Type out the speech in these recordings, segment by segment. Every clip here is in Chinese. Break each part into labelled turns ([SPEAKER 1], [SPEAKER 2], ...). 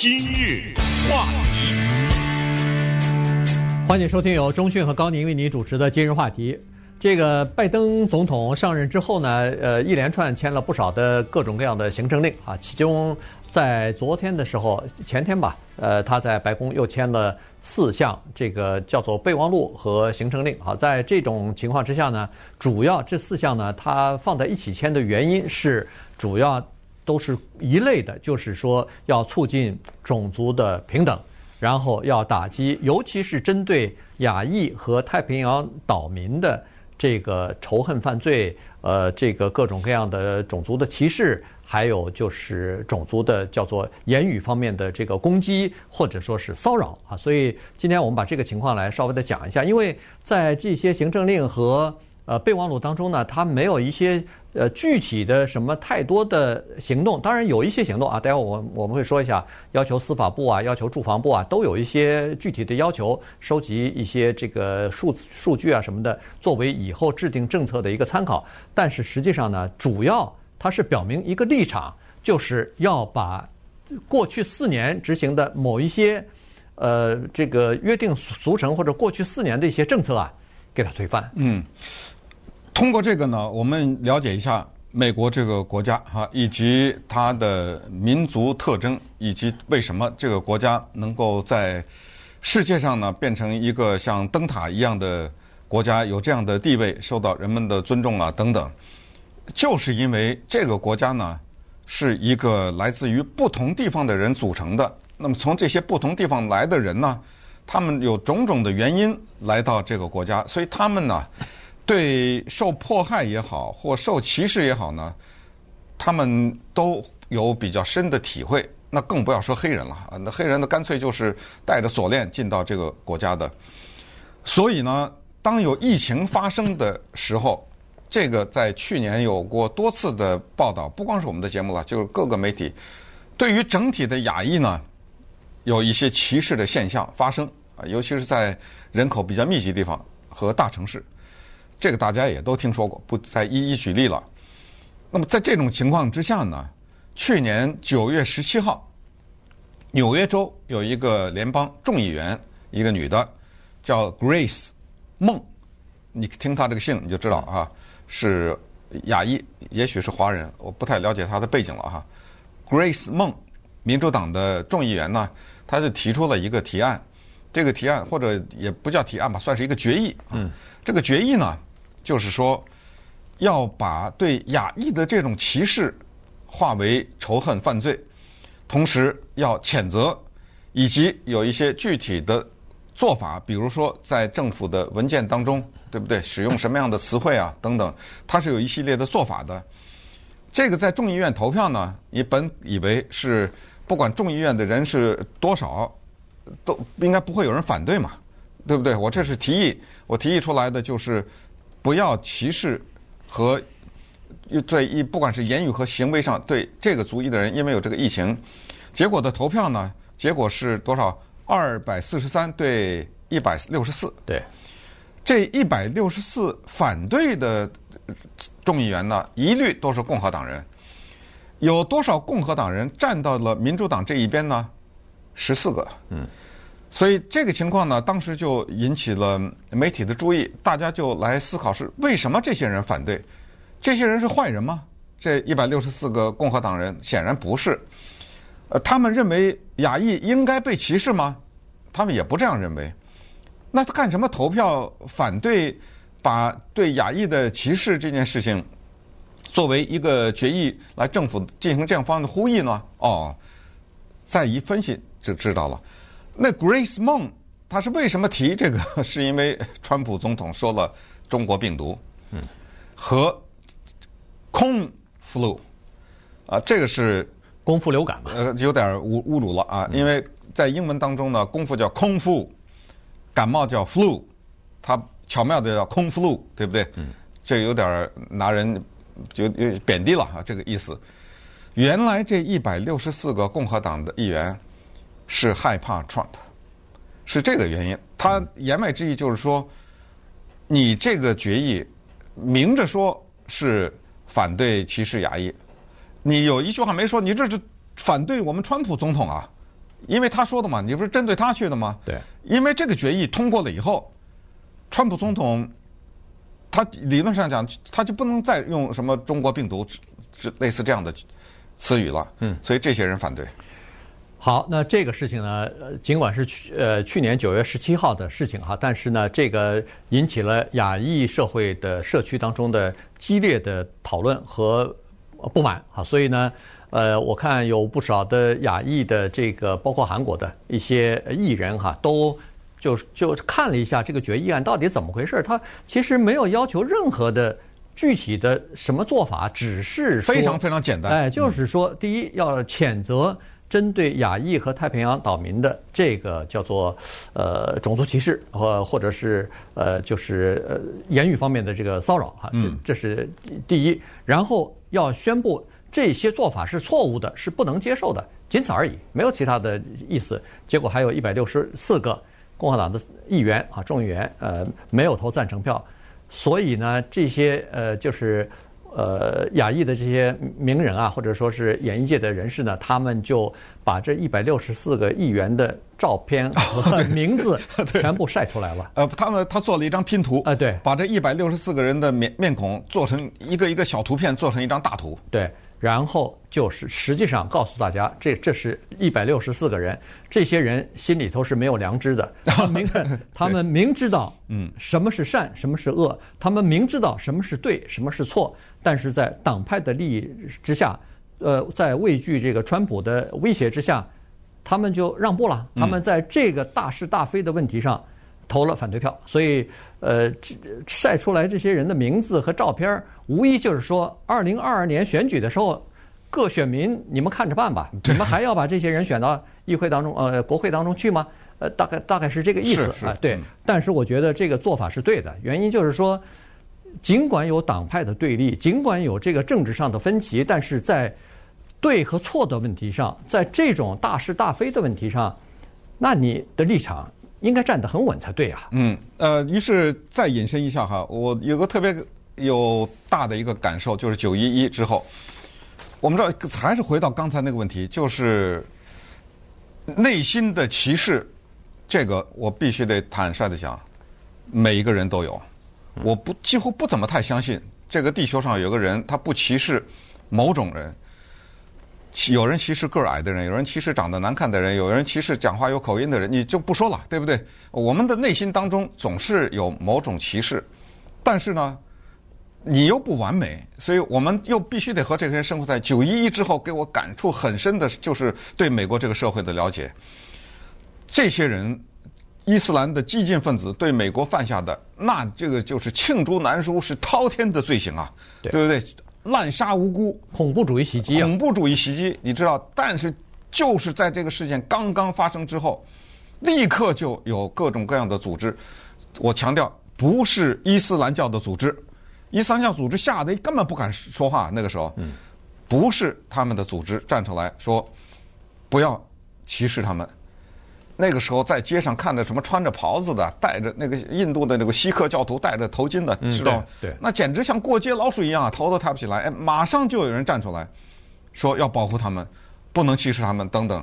[SPEAKER 1] 今日话题，
[SPEAKER 2] 欢迎收听由中讯和高宁为你主持的今日话题。这个拜登总统上任之后呢，呃，一连串签了不少的各种各样的行政令啊，其中在昨天的时候，前天吧，呃，他在白宫又签了四项这个叫做备忘录和行政令。好，在这种情况之下呢，主要这四项呢，他放在一起签的原因是主要都是一类的，就是说要促进种族的平等，然后要打击，尤其是针对亚裔和太平洋岛民的。这个仇恨犯罪，呃，这个各种各样的种族的歧视，还有就是种族的叫做言语方面的这个攻击，或者说是骚扰啊。所以今天我们把这个情况来稍微的讲一下，因为在这些行政令和呃备忘录当中呢，它没有一些。呃，具体的什么太多的行动，当然有一些行动啊。待会我我们会说一下，要求司法部啊，要求住房部啊，都有一些具体的要求，收集一些这个数数据啊什么的，作为以后制定政策的一个参考。但是实际上呢，主要它是表明一个立场，就是要把过去四年执行的某一些呃这个约定俗成或者过去四年的一些政策啊，给它推翻。
[SPEAKER 3] 嗯。通过这个呢，我们了解一下美国这个国家哈，以及它的民族特征，以及为什么这个国家能够在世界上呢变成一个像灯塔一样的国家，有这样的地位，受到人们的尊重啊等等，就是因为这个国家呢是一个来自于不同地方的人组成的。那么从这些不同地方来的人呢，他们有种种的原因来到这个国家，所以他们呢。对受迫害也好，或受歧视也好呢，他们都有比较深的体会。那更不要说黑人了啊，那黑人呢，干脆就是带着锁链进到这个国家的。所以呢，当有疫情发生的时候，这个在去年有过多次的报道，不光是我们的节目了，就是各个媒体对于整体的亚裔呢，有一些歧视的现象发生啊，尤其是在人口比较密集地方和大城市。这个大家也都听说过，不再一一举例了。那么在这种情况之下呢，去年九月十七号，纽约州有一个联邦众议员，一个女的，叫 Grace 梦，你听她这个姓你就知道啊，是亚裔，也许是华人，我不太了解她的背景了哈。Grace 梦，民主党的众议员呢，他就提出了一个提案，这个提案或者也不叫提案吧，算是一个决议。嗯，这个决议呢。就是说，要把对亚裔的这种歧视化为仇恨犯罪，同时要谴责，以及有一些具体的做法，比如说在政府的文件当中，对不对？使用什么样的词汇啊，等等，它是有一系列的做法的。这个在众议院投票呢，你本以为是不管众议院的人是多少，都应该不会有人反对嘛，对不对？我这是提议，我提议出来的就是。不要歧视和对一不管是言语和行为上对这个族裔的人，因为有这个疫情，结果的投票呢，结果是多少？二百四十三对一百六十四。
[SPEAKER 2] 对，
[SPEAKER 3] 这一百六十四反对的众议员呢，一律都是共和党人。有多少共和党人站到了民主党这一边呢？十四个。嗯。所以这个情况呢，当时就引起了媒体的注意，大家就来思考是为什么这些人反对？这些人是坏人吗？这一百六十四个共和党人显然不是。呃，他们认为亚裔应该被歧视吗？他们也不这样认为。那他干什么投票反对把对亚裔的歧视这件事情作为一个决议来政府进行这样方案的呼吁呢？哦，再一分析就知道了。那 Grace 梦，他是为什么提这个？是因为川普总统说了中国病毒，嗯，和空 flu，啊，这个是
[SPEAKER 2] 功夫流感吧？
[SPEAKER 3] 呃，有点侮侮辱了啊，因为在英文当中呢，功夫叫空腹，感冒叫 flu，他巧妙的叫空 flu，对不对？嗯，这有点拿人就贬低了啊，这个意思。原来这一百六十四个共和党的议员。是害怕 Trump，是这个原因。他言外之意就是说，你这个决议明着说是反对歧视亚裔，你有一句话没说，你这是反对我们川普总统啊，因为他说的嘛，你不是针对他去的吗？
[SPEAKER 2] 对。
[SPEAKER 3] 因为这个决议通过了以后，川普总统他理论上讲，他就不能再用什么“中国病毒”这类似这样的词语了。嗯。所以这些人反对。
[SPEAKER 2] 好，那这个事情呢，尽管是去呃去年九月十七号的事情哈，但是呢，这个引起了亚裔社会的社区当中的激烈的讨论和不满哈，所以呢。呃，我看有不少的亚裔的这个，包括韩国的一些艺人哈，都就就看了一下这个决议案到底怎么回事。他其实没有要求任何的具体的什么做法，只是
[SPEAKER 3] 非常非常简单。
[SPEAKER 2] 哎，就是说，第一要谴责针对亚裔和太平洋岛民的这个叫做呃种族歧视或或者是呃就是呃言语方面的这个骚扰哈，这这是第一。然后要宣布。这些做法是错误的，是不能接受的，仅此而已，没有其他的意思。结果还有一百六十四个共和党的议员啊，众议员呃没有投赞成票，所以呢，这些呃就是呃亚裔的这些名人啊，或者说是演艺界的人士呢，他们就把这一百六十四个议员的照片和 名字 全部晒出来了。
[SPEAKER 3] 呃，他们他做了一张拼图
[SPEAKER 2] 啊，对，
[SPEAKER 3] 把这一百六十四个人的面面孔做成一个一个小图片，做成一张大图，
[SPEAKER 2] 对。然后就是实际上告诉大家，这这是一百六十四个人，这些人心里头是没有良知的。他们明 他们明知道，嗯，什么是善，什么是恶，他们明知道什么是对，什么是错，但是在党派的利益之下，呃，在畏惧这个川普的威胁之下，他们就让步了。他们在这个大是大非的问题上。投了反对票，所以呃，晒出来这些人的名字和照片，无疑就是说，二零二二年选举的时候，各选民你们看着办吧。你们还要把这些人选到议会当中，呃，国会当中去吗？呃，大概大概是这个意思啊。对，但是我觉得这个做法是对的，原因就是说，尽管有党派的对立，尽管有这个政治上的分歧，但是在对和错的问题上，在这种大是大非的问题上，那你的立场。应该站得很稳才对啊。
[SPEAKER 3] 嗯，呃，于是再引申一下哈，我有个特别有大的一个感受，就是九一一之后，我们知道还是回到刚才那个问题，就是内心的歧视，这个我必须得坦率的讲，每一个人都有。我不几乎不怎么太相信这个地球上有个人他不歧视某种人。有人歧视个儿矮的人，有人歧视长得难看的人，有人歧视讲话有口音的人，你就不说了，对不对？我们的内心当中总是有某种歧视，但是呢，你又不完美，所以我们又必须得和这些人生活在九一一之后，给我感触很深的就是对美国这个社会的了解。这些人，伊斯兰的激进分子对美国犯下的，那这个就是罄竹难书，是滔天的罪行啊，对，对不对？滥杀无辜，
[SPEAKER 2] 恐怖主义袭击啊！
[SPEAKER 3] 恐怖主义袭击，你知道？但是就是在这个事件刚刚发生之后，立刻就有各种各样的组织。我强调，不是伊斯兰教的组织，伊斯兰教组织吓得根本不敢说话。那个时候，不是他们的组织站出来说，不要歧视他们。那个时候在街上看的什么穿着袍子的，戴着那个印度的那个锡克教徒戴着头巾的，知道吗？
[SPEAKER 2] 对，
[SPEAKER 3] 那简直像过街老鼠一样啊，头都抬不起来。哎，马上就有人站出来，说要保护他们，不能歧视他们等等。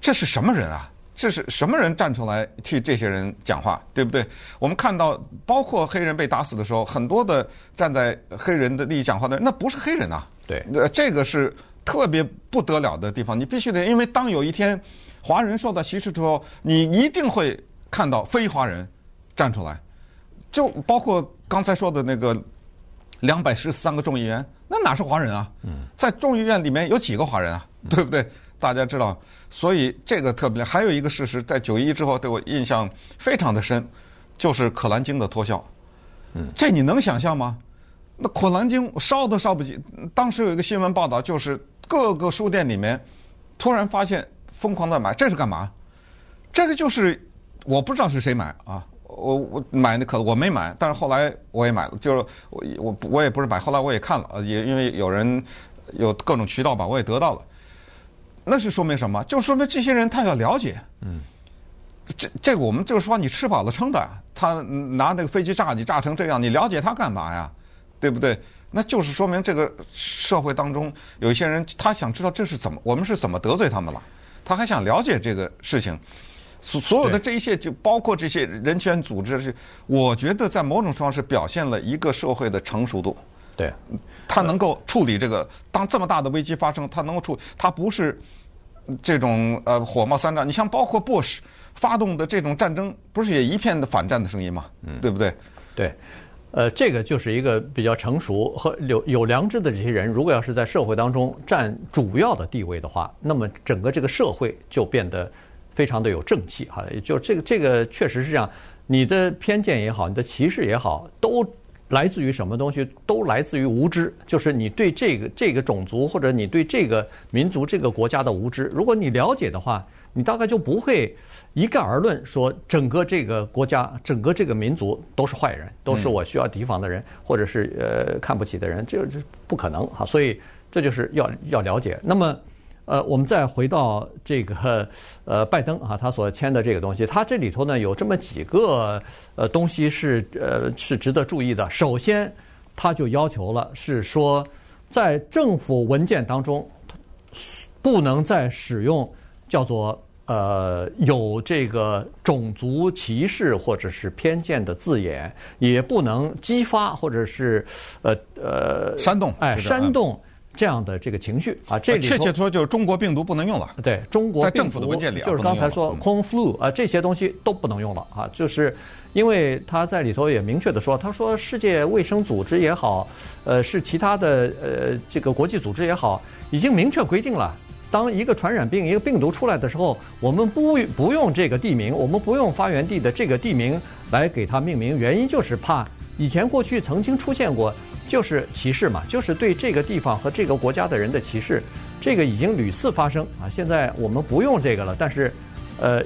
[SPEAKER 3] 这是什么人啊？这是什么人站出来替这些人讲话，对不对？我们看到，包括黑人被打死的时候，很多的站在黑人的利益讲话的人，那不是黑人啊。
[SPEAKER 2] 对，
[SPEAKER 3] 呃，这个是特别不得了的地方。你必须得，因为当有一天。华人受到歧视之后，你一定会看到非华人站出来，就包括刚才说的那个两百十三个众议员，那哪是华人啊？在众议院里面有几个华人啊？对不对？大家知道，所以这个特别。还有一个事实，在九一之后对我印象非常的深，就是《可兰经》的脱销。嗯，这你能想象吗？那《可兰经》烧都烧不起。当时有一个新闻报道，就是各个书店里面突然发现。疯狂的买，这是干嘛？这个就是我不知道是谁买啊，我我买那可我没买，但是后来我也买了，就是我我我也不是买，后来我也看了，也因为有人有各种渠道吧，我也得到了。那是说明什么？就说明这些人他要了解。嗯。这这个我们就是说，你吃饱了撑的，他拿那个飞机炸你炸成这样，你了解他干嘛呀？对不对？那就是说明这个社会当中有一些人，他想知道这是怎么，我们是怎么得罪他们了。他还想了解这个事情。所所有的这一切，就包括这些人权组织，是我觉得在某种程度上是表现了一个社会的成熟度。
[SPEAKER 2] 对，
[SPEAKER 3] 他能够处理这个，当这么大的危机发生，他能够处，他不是这种呃火冒三丈。你像包括 Bush 发动的这种战争，不是也一片的反战的声音吗？嗯，对不对？
[SPEAKER 2] 对，呃，这个就是一个比较成熟和有有良知的这些人，如果要是在社会当中占主要的地位的话，那么整个这个社会就变得非常的有正气哈。也就这个这个确实是这样，你的偏见也好，你的歧视也好，都。来自于什么东西？都来自于无知，就是你对这个这个种族或者你对这个民族、这个国家的无知。如果你了解的话，你大概就不会一概而论说整个这个国家、整个这个民族都是坏人，都是我需要提防的人，或者是呃看不起的人，这这不可能哈。所以这就是要要了解。那么。呃，我们再回到这个呃，拜登啊，他所签的这个东西，他这里头呢有这么几个呃东西是呃是值得注意的。首先，他就要求了，是说在政府文件当中，不能再使用叫做呃有这个种族歧视或者是偏见的字眼，也不能激发或者是呃呃
[SPEAKER 3] 煽动，
[SPEAKER 2] 哎，煽动。这样的这个情绪啊，这里
[SPEAKER 3] 确切说就是中国病毒不能用了。
[SPEAKER 2] 对，中国
[SPEAKER 3] 在政府的文件里
[SPEAKER 2] 就是刚才说 Kung flu 啊，这些东西都不能用了啊，就是因为他在里头也明确的说，他说世界卫生组织也好，呃，是其他的呃这个国际组织也好，已经明确规定了，当一个传染病一个病毒出来的时候，我们不不用这个地名，我们不用发源地的这个地名来给它命名，原因就是怕以前过去曾经出现过。就是歧视嘛，就是对这个地方和这个国家的人的歧视，这个已经屡次发生啊。现在我们不用这个了，但是，呃，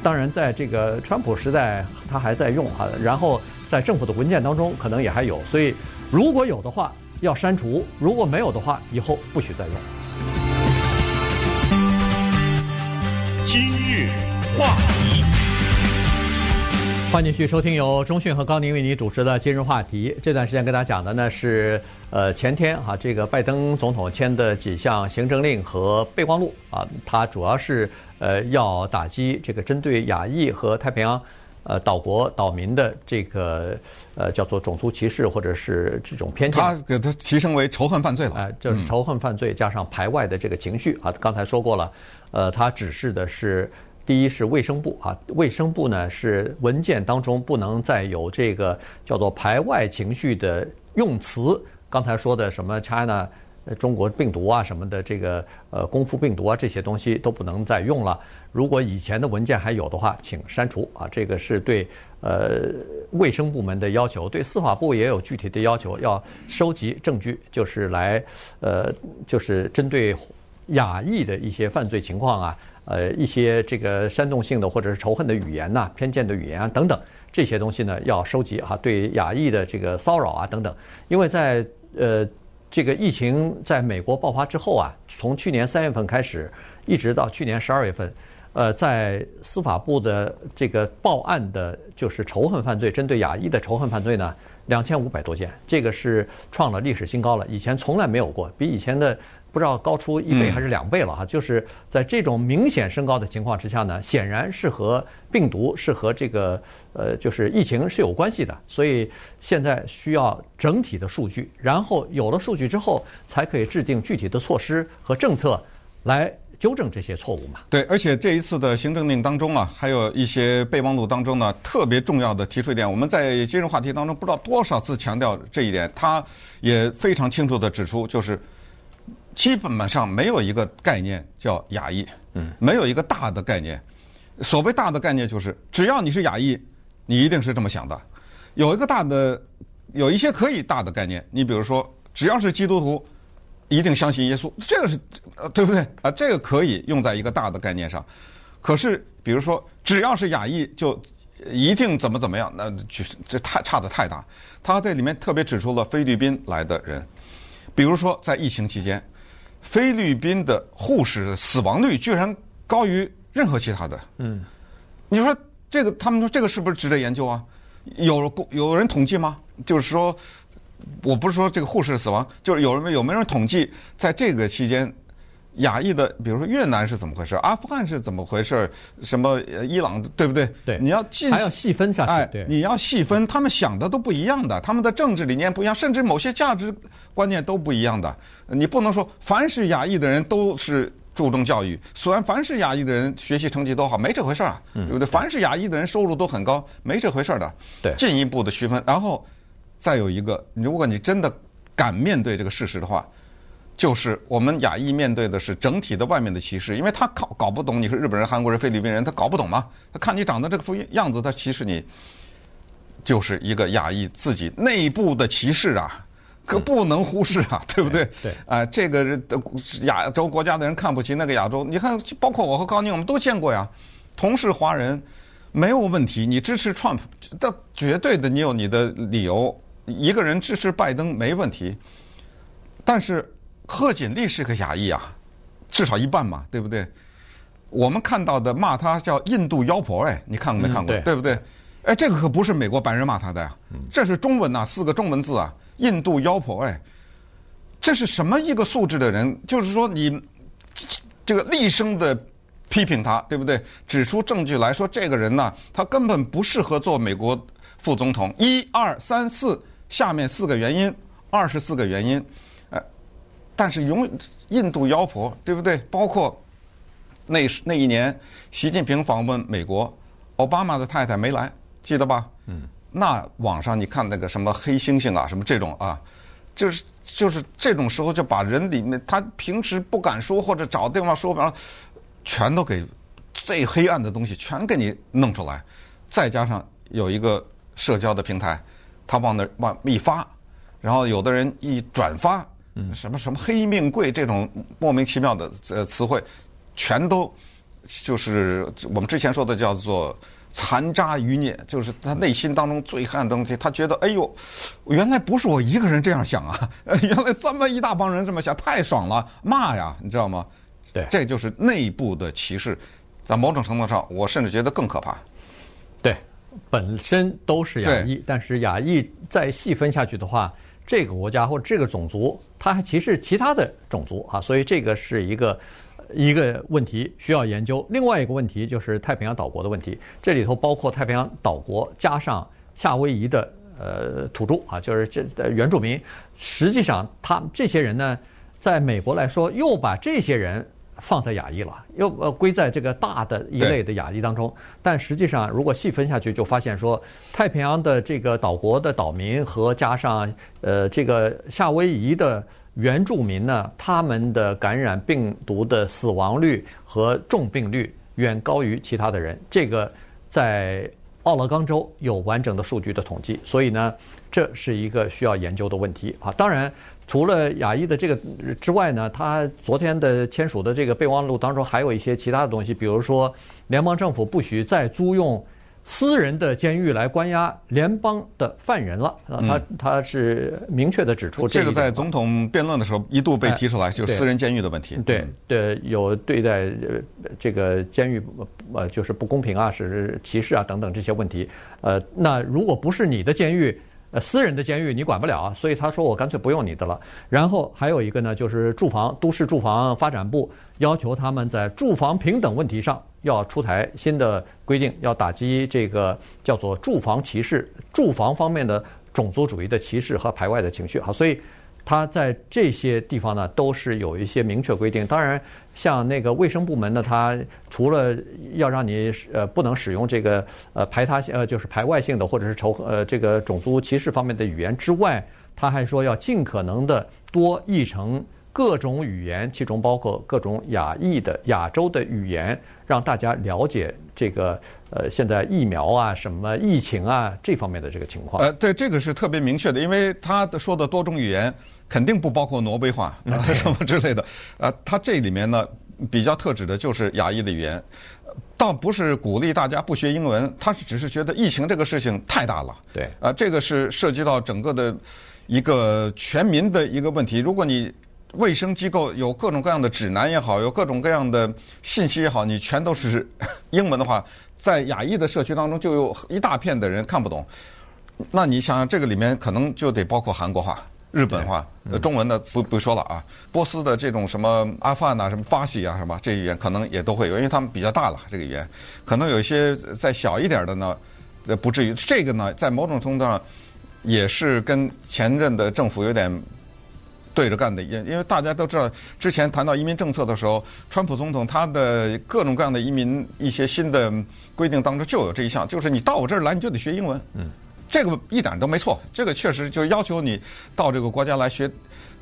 [SPEAKER 2] 当然在这个川普时代他还在用啊，然后在政府的文件当中可能也还有，所以如果有的话要删除，如果没有的话以后不许再用。
[SPEAKER 1] 今日话题。
[SPEAKER 2] 欢迎继续收听由中讯和高宁为你主持的今日话题。这段时间跟大家讲的呢是，呃，前天啊，这个拜登总统签的几项行政令和备忘录啊，它主要是呃要打击这个针对亚裔和太平洋呃岛国岛民的这个呃叫做种族歧视或者是这种偏见。
[SPEAKER 3] 他给他提升为仇恨犯罪了。
[SPEAKER 2] 哎，就是仇恨犯罪加上排外的这个情绪啊。刚才说过了，呃，他指示的是。第一是卫生部啊，卫生部呢是文件当中不能再有这个叫做排外情绪的用词。刚才说的什么 China 中国病毒啊什么的，这个呃功夫病毒啊这些东西都不能再用了。如果以前的文件还有的话，请删除啊。这个是对呃卫生部门的要求，对司法部也有具体的要求，要收集证据，就是来呃就是针对亚裔的一些犯罪情况啊。呃，一些这个煽动性的或者是仇恨的语言呐、偏见的语言啊等等，这些东西呢要收集、啊，对亚裔的这个骚扰啊等等，因为在呃这个疫情在美国爆发之后啊，从去年三月份开始，一直到去年十二月份，呃，在司法部的这个报案的，就是仇恨犯罪，针对亚裔的仇恨犯罪呢，两千五百多件，这个是创了历史新高了，以前从来没有过，比以前的。不知道高出一倍还是两倍了哈，就是在这种明显升高的情况之下呢，显然是和病毒是和这个呃就是疫情是有关系的，所以现在需要整体的数据，然后有了数据之后，才可以制定具体的措施和政策来纠正这些错误嘛。
[SPEAKER 3] 对，而且这一次的行政令当中啊，还有一些备忘录当中呢，特别重要的提出一点，我们在今日话题当中不知道多少次强调这一点，他也非常清楚的指出，就是。基本上没有一个概念叫亚裔，嗯，没有一个大的概念。所谓大的概念就是，只要你是亚裔，你一定是这么想的。有一个大的，有一些可以大的概念。你比如说，只要是基督徒，一定相信耶稣，这个是，呃，对不对？啊，这个可以用在一个大的概念上。可是，比如说，只要是亚裔，就一定怎么怎么样，那就是这太差的太大。他这里面特别指出了菲律宾来的人，比如说在疫情期间。菲律宾的护士死亡率居然高于任何其他的。嗯，你说这个，他们说这个是不是值得研究啊？有有人统计吗？就是说，我不是说这个护士死亡，就是有人有没有人统计，在这个期间，亚裔的，比如说越南是怎么回事，阿富汗是怎么回事，什么伊朗，对不对？
[SPEAKER 2] 对，
[SPEAKER 3] 你要进
[SPEAKER 2] 还要细分下去。
[SPEAKER 3] 哎，你要细分，他们想的都不一样的，他们的政治理念不一样，甚至某些价值观念都不一样的。你不能说凡是亚裔的人都是注重教育，虽然凡是亚裔的人学习成绩都好，没这回事儿啊，对不对？凡是亚裔的人收入都很高，没这回事儿的。
[SPEAKER 2] 对，
[SPEAKER 3] 进一步的区分，然后再有一个，如果你真的敢面对这个事实的话。就是我们亚裔面对的是整体的外面的歧视，因为他搞搞不懂你是日本人、韩国人、菲律宾人，他搞不懂嘛。他看你长得这个副样子，他歧视你，就是一个亚裔自己内部的歧视啊，可不能忽视啊，对不对？
[SPEAKER 2] 对。
[SPEAKER 3] 啊，这个亚洲国家的人看不起那个亚洲，你看，包括我和高宁，我们都见过呀。同是华人，没有问题。你支持 Trump，但绝对的，你有你的理由。一个人支持拜登没问题，但是。贺锦丽是个亚裔啊，至少一半嘛，对不对？我们看到的骂他叫印度妖婆，哎，你看过没看过？嗯、对，对不对？哎，这个可不是美国白人骂他的呀，这是中文呐、啊，四个中文字啊，印度妖婆，哎，这是什么一个素质的人？就是说你这个厉声的批评他，对不对？指出证据来说，这个人呢，他根本不适合做美国副总统。一二三四，下面四个原因，二十四个原因。但是永印度妖婆对不对？包括那那一年，习近平访问美国，奥巴马的太太没来，记得吧？嗯。那网上你看那个什么黑猩猩啊，什么这种啊，就是就是这种时候就把人里面他平时不敢说或者找地方说，然后全都给最黑暗的东西全给你弄出来，再加上有一个社交的平台，他往那往一发，然后有的人一转发。嗯，什么什么黑命贵这种莫名其妙的呃词汇，全都就是我们之前说的叫做残渣余孽，就是他内心当中最黑暗的东西。他觉得，哎呦，原来不是我一个人这样想啊，原来这么一大帮人这么想，太爽了，骂呀，你知道吗？
[SPEAKER 2] 对，
[SPEAKER 3] 这就是内部的歧视，在某种程度上，我甚至觉得更可怕。
[SPEAKER 2] 对，本身都是亚裔，但是亚裔再细分下去的话。这个国家或者这个种族，他还歧视其他的种族啊，所以这个是一个一个问题需要研究。另外一个问题就是太平洋岛国的问题，这里头包括太平洋岛国加上夏威夷的呃土著啊，就是这原住民。实际上，他这些人呢，在美国来说，又把这些人。放在亚裔了，又呃归在这个大的一类的亚裔当中。但实际上，如果细分下去，就发现说，太平洋的这个岛国的岛民和加上呃这个夏威夷的原住民呢，他们的感染病毒的死亡率和重病率远高于其他的人。这个在奥勒冈州有完整的数据的统计，所以呢，这是一个需要研究的问题啊。当然。除了亚裔的这个之外呢，他昨天的签署的这个备忘录当中还有一些其他的东西，比如说联邦政府不许再租用私人的监狱来关押联邦的犯人了。啊，他他是明确的指出这个。
[SPEAKER 3] 这个在总统辩论的时候一度被提出来，就是私人监狱的问题。
[SPEAKER 2] 对对，有对待这个监狱呃就是不公平啊，是歧视啊等等这些问题。呃，那如果不是你的监狱。呃，私人的监狱你管不了，所以他说我干脆不用你的了。然后还有一个呢，就是住房，都市住房发展部要求他们在住房平等问题上要出台新的规定，要打击这个叫做住房歧视，住房方面的种族主义的歧视和排外的情绪。好，所以。他在这些地方呢，都是有一些明确规定。当然，像那个卫生部门呢，他除了要让你呃不能使用这个呃排他性呃就是排外性的或者是仇呃这个种族歧视方面的语言之外，他还说要尽可能的多译成各种语言，其中包括各种亚裔的亚洲的语言，让大家了解这个呃现在疫苗啊、什么疫情啊这方面的这个情况。
[SPEAKER 3] 呃，对，这个是特别明确的，因为他的说的多种语言。肯定不包括挪威话 啊什么之类的，啊，它这里面呢比较特指的就是亚裔的语言，倒不是鼓励大家不学英文，他是只是觉得疫情这个事情太大了，
[SPEAKER 2] 对，
[SPEAKER 3] 啊，这个是涉及到整个的一个全民的一个问题。如果你卫生机构有各种各样的指南也好，有各种各样的信息也好，你全都是英文的话，在亚裔的社区当中就有一大片的人看不懂，那你想想这个里面可能就得包括韩国话。日本话，呃，中文的不不说了啊。波斯的这种什么阿富汗呐、什么巴西啊，什么这语言可能也都会有，因为他们比较大了，这个语言可能有一些再小一点的呢，呃，不至于。这个呢，在某种程度上也是跟前任的政府有点对着干的，因因为大家都知道，之前谈到移民政策的时候，川普总统他的各种各样的移民一些新的规定当中就有这一项，就是你到我这儿来你就得学英文。嗯。这个一点都没错，这个确实就要求你到这个国家来学，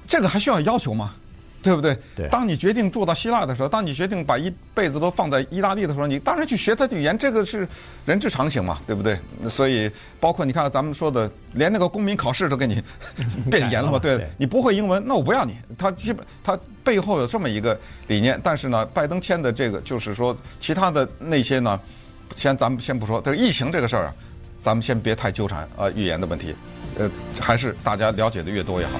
[SPEAKER 3] 这个还需要要求吗？对不对？
[SPEAKER 2] 对。
[SPEAKER 3] 当你决定住到希腊的时候，当你决定把一辈子都放在意大利的时候，你当然去学他的语言，这个是人之常情嘛，对不对？所以包括你看咱们说的，连那个公民考试都给你 变严了嘛，对，你不会英文，那我不要你。他基本他背后有这么一个理念，但是呢，拜登签的这个就是说，其他的那些呢，先咱们先不说，这个疫情这个事儿啊。咱们先别太纠缠啊，预言的问题，呃，还是大家了解的越多越好。